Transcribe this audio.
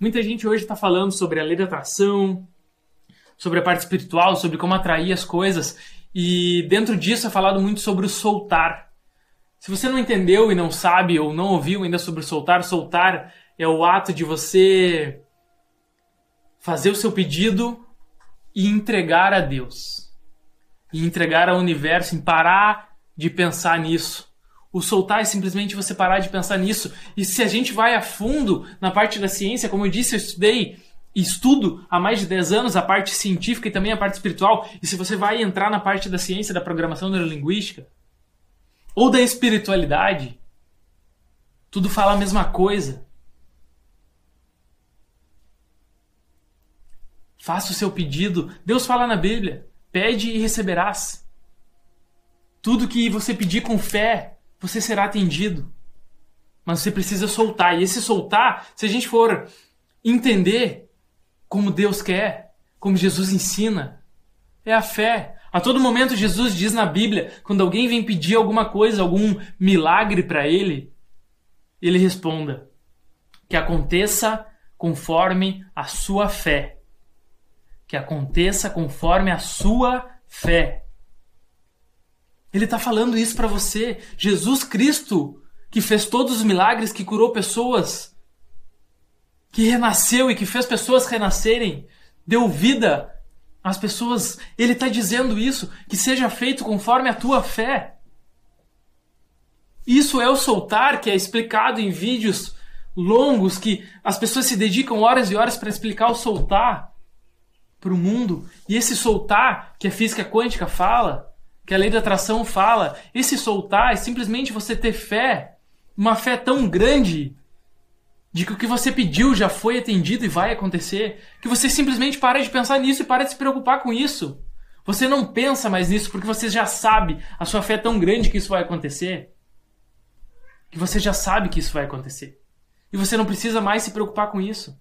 Muita gente hoje está falando sobre a lei da atração, sobre a parte espiritual, sobre como atrair as coisas, e dentro disso é falado muito sobre o soltar. Se você não entendeu e não sabe ou não ouviu ainda sobre soltar, soltar é o ato de você fazer o seu pedido e entregar a Deus. E entregar ao universo, em parar de pensar nisso. O soltar é simplesmente você parar de pensar nisso. E se a gente vai a fundo na parte da ciência, como eu disse, eu estudei estudo há mais de 10 anos a parte científica e também a parte espiritual. E se você vai entrar na parte da ciência da programação neurolinguística ou da espiritualidade, tudo fala a mesma coisa. Faça o seu pedido. Deus fala na Bíblia: pede e receberás. Tudo que você pedir com fé, você será atendido. Mas você precisa soltar. E esse soltar, se a gente for entender como Deus quer, como Jesus ensina, é a fé. A todo momento Jesus diz na Bíblia, quando alguém vem pedir alguma coisa, algum milagre para ele, ele responda: que aconteça conforme a sua fé que aconteça conforme a sua fé. Ele está falando isso para você. Jesus Cristo, que fez todos os milagres, que curou pessoas, que renasceu e que fez pessoas renascerem, deu vida às pessoas. Ele está dizendo isso, que seja feito conforme a tua fé. Isso é o soltar que é explicado em vídeos longos que as pessoas se dedicam horas e horas para explicar o soltar para o mundo. E esse soltar que a física quântica fala, que a lei da atração fala, esse soltar é simplesmente você ter fé, uma fé tão grande de que o que você pediu já foi atendido e vai acontecer, que você simplesmente para de pensar nisso e para de se preocupar com isso. Você não pensa mais nisso porque você já sabe, a sua fé é tão grande que isso vai acontecer, que você já sabe que isso vai acontecer. E você não precisa mais se preocupar com isso.